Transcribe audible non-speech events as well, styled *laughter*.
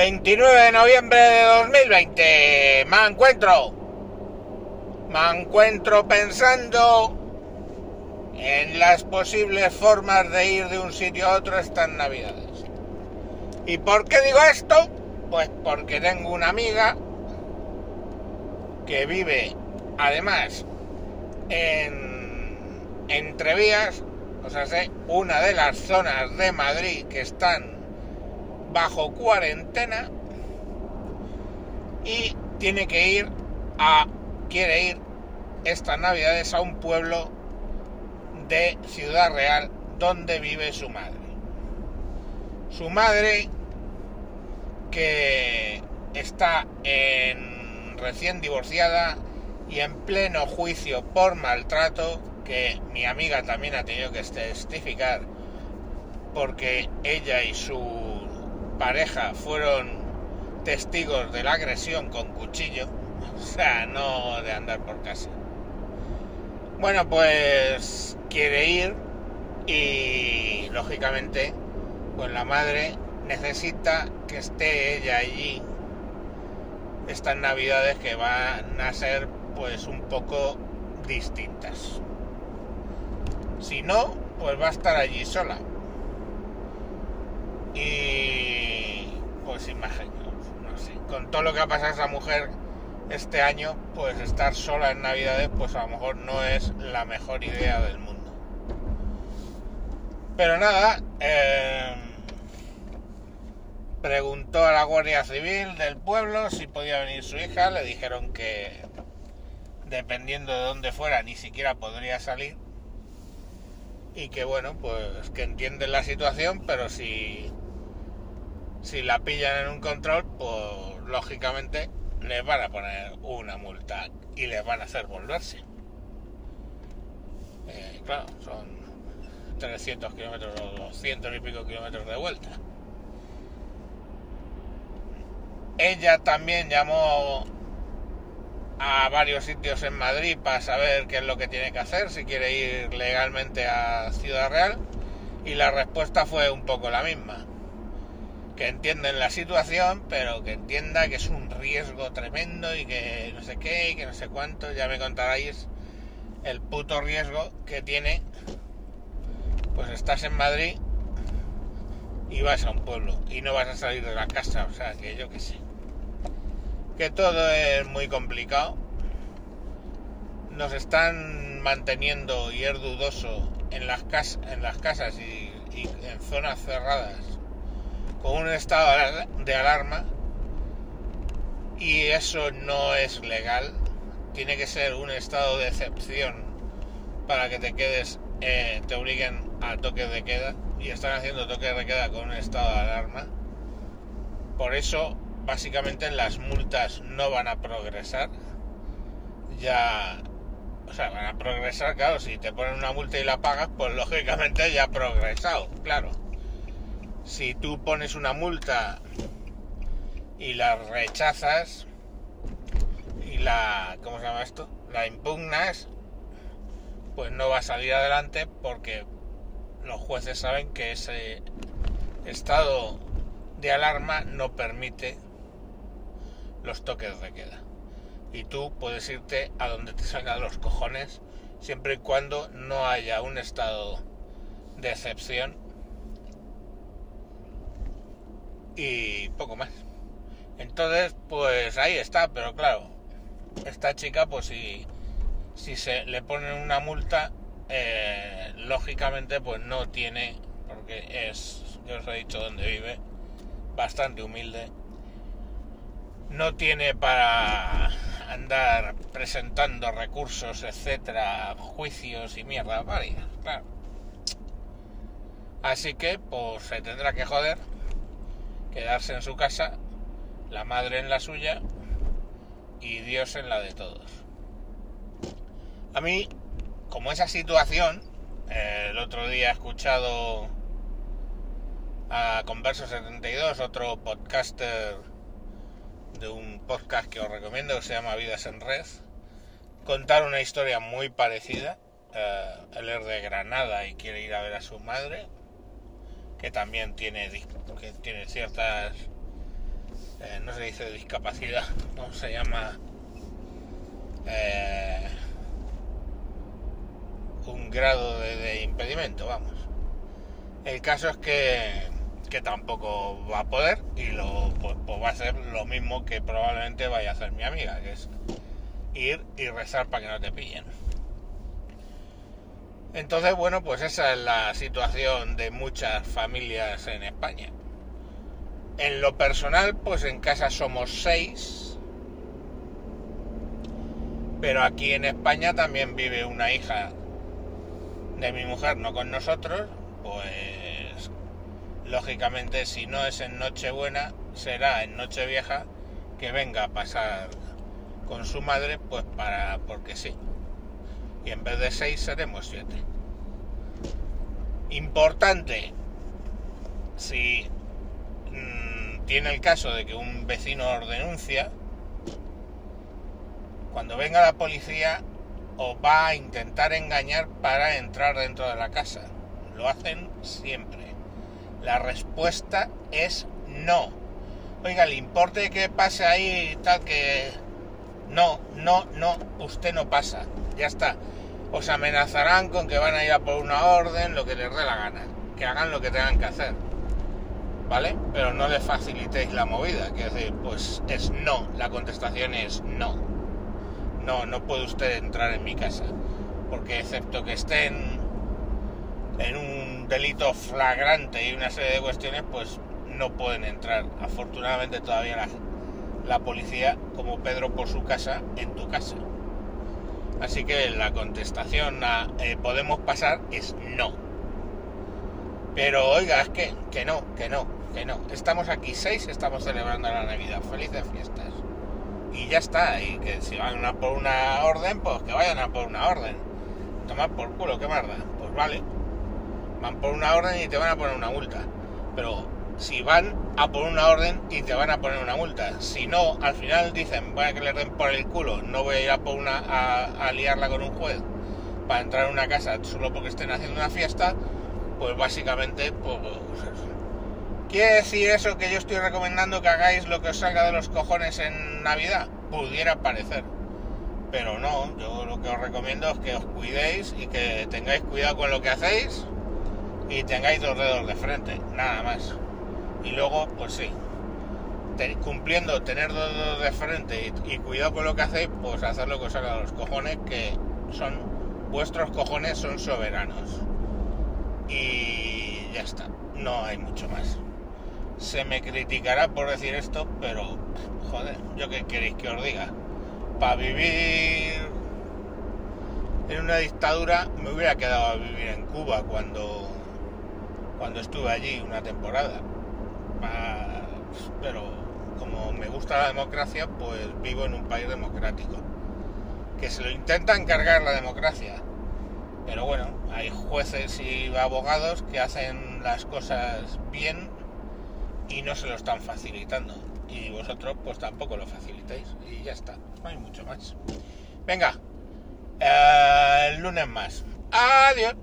29 de noviembre de 2020. Me encuentro. Me encuentro pensando en las posibles formas de ir de un sitio a otro estas navidades. ¿Y por qué digo esto? Pues porque tengo una amiga que vive además en Entrevías, o sea, sé, una de las zonas de Madrid que están bajo cuarentena y tiene que ir a, quiere ir estas navidades a un pueblo de Ciudad Real donde vive su madre. Su madre que está en recién divorciada y en pleno juicio por maltrato que mi amiga también ha tenido que testificar porque ella y su pareja fueron testigos de la agresión con cuchillo, *laughs* o sea, no de andar por casa. Bueno, pues quiere ir y lógicamente, pues la madre necesita que esté ella allí estas navidades que van a ser pues un poco distintas. Si no, pues va a estar allí sola. Y pues imagino, no sé, con todo lo que ha pasado a esa mujer este año, pues estar sola en Navidades, pues a lo mejor no es la mejor idea del mundo. Pero nada, eh, preguntó a la Guardia Civil del pueblo si podía venir su hija, le dijeron que dependiendo de dónde fuera ni siquiera podría salir. Y que bueno, pues que entienden la situación, pero si si la pillan en un control, pues lógicamente les van a poner una multa y les van a hacer volverse. Eh, claro, son 300 kilómetros o 200 y pico kilómetros de vuelta. Ella también llamó a varios sitios en Madrid para saber qué es lo que tiene que hacer, si quiere ir legalmente a Ciudad Real, y la respuesta fue un poco la misma que entienden la situación, pero que entienda que es un riesgo tremendo y que no sé qué y que no sé cuánto. Ya me contaréis el puto riesgo que tiene. Pues estás en Madrid y vas a un pueblo y no vas a salir de la casa, o sea, que yo qué sé. Que todo es muy complicado. Nos están manteniendo y es dudoso en las, casas, en las casas y en zonas cerradas con un estado de alarma y eso no es legal. Tiene que ser un estado de excepción para que te quedes, eh, te obliguen a toque de queda y están haciendo toque de queda con un estado de alarma. Por eso, básicamente las multas no van a progresar. Ya, o sea, van a progresar, claro, si te ponen una multa y la pagas, pues *laughs* lógicamente ya ha progresado, claro si tú pones una multa y la rechazas y la ¿cómo se llama esto? la impugnas pues no va a salir adelante porque los jueces saben que ese estado de alarma no permite los toques de queda y tú puedes irte a donde te salgan los cojones siempre y cuando no haya un estado de excepción y poco más. Entonces, pues ahí está, pero claro, esta chica, pues si, si se le ponen una multa, eh, lógicamente, pues no tiene, porque es, yo os he dicho dónde vive, bastante humilde, no tiene para andar presentando recursos, etcétera, juicios y mierda varias, claro. Así que, pues se tendrá que joder quedarse en su casa, la madre en la suya y Dios en la de todos. A mí, como esa situación, el otro día he escuchado a Converso 72, otro podcaster de un podcast que os recomiendo que se llama Vidas en Red, contar una historia muy parecida. Eh, él es de Granada y quiere ir a ver a su madre, que también tiene, tiene ciertas eh, no se dice discapacidad, *laughs* no se llama eh, un grado de, impedimento, vamos. El caso es que, que tampoco va a poder y lo pues, pues, va a ser lo mismo que probablemente vaya a hacer mi amiga, que es ir y rezar para que no te pillen. Entonces, bueno, pues esa es la situación de muchas familias en España. En lo personal, pues en casa somos seis, pero aquí en España también vive una hija de mi mujer, no con nosotros, pues lógicamente si no es en Nochebuena, será en Nochevieja que venga a pasar con su madre, pues para, porque sí. Y en vez de seis seremos siete. Importante, si mm, tiene el caso de que un vecino os denuncia, cuando venga la policía os va a intentar engañar para entrar dentro de la casa. Lo hacen siempre. La respuesta es no. Oiga, le importe que pase ahí tal que... No, no, no, usted no pasa. Ya está. Os amenazarán con que van a ir a por una orden, lo que les dé la gana. Que hagan lo que tengan que hacer. ¿Vale? Pero no le facilitéis la movida. Quiero decir, pues es no. La contestación es no no, no puede usted entrar en mi casa, porque excepto que estén en un delito flagrante y una serie de cuestiones, pues no pueden entrar. Afortunadamente todavía la, la policía, como Pedro por su casa, en tu casa. Así que la contestación a eh, podemos pasar es no. Pero oiga, es que, que no, que no, que no. Estamos aquí seis, estamos celebrando la Navidad. Felices fiestas y ya está. Y que si van a por una orden, pues que vayan a por una orden. Tomar por culo, qué marda. Pues vale. Van por una orden y te van a poner una multa. Pero si van a por una orden y te van a poner una multa. Si no, al final dicen, voy a que le den por el culo, no voy a ir a por una a, liarla con un juez para entrar en una casa solo porque estén haciendo una fiesta, pues básicamente pues, ¿Quiere decir eso que yo estoy recomendando que hagáis lo que os salga de los cojones en Navidad? Pudiera parecer. Pero no, yo lo que os recomiendo es que os cuidéis y que tengáis cuidado con lo que hacéis y tengáis dos dedos de frente, nada más. Y luego, pues sí, cumpliendo tener dos de frente y, cuidado con lo que hacéis, pues hacer lo que os de los cojones, que son vuestros cojones son soberanos. Y ya está, no hay mucho más se me criticará por decir esto, pero joder, yo qué queréis que os diga. Para vivir en una dictadura me hubiera quedado a vivir en Cuba cuando cuando estuve allí una temporada. Pero como me gusta la democracia, pues vivo en un país democrático. Que se lo intentan cargar la democracia. Pero bueno, hay jueces y abogados que hacen las cosas bien y no se lo están facilitando. Y vosotros pues tampoco lo facilitáis y ya está, no hay mucho más. Venga, eh, el lunes más. Adiós.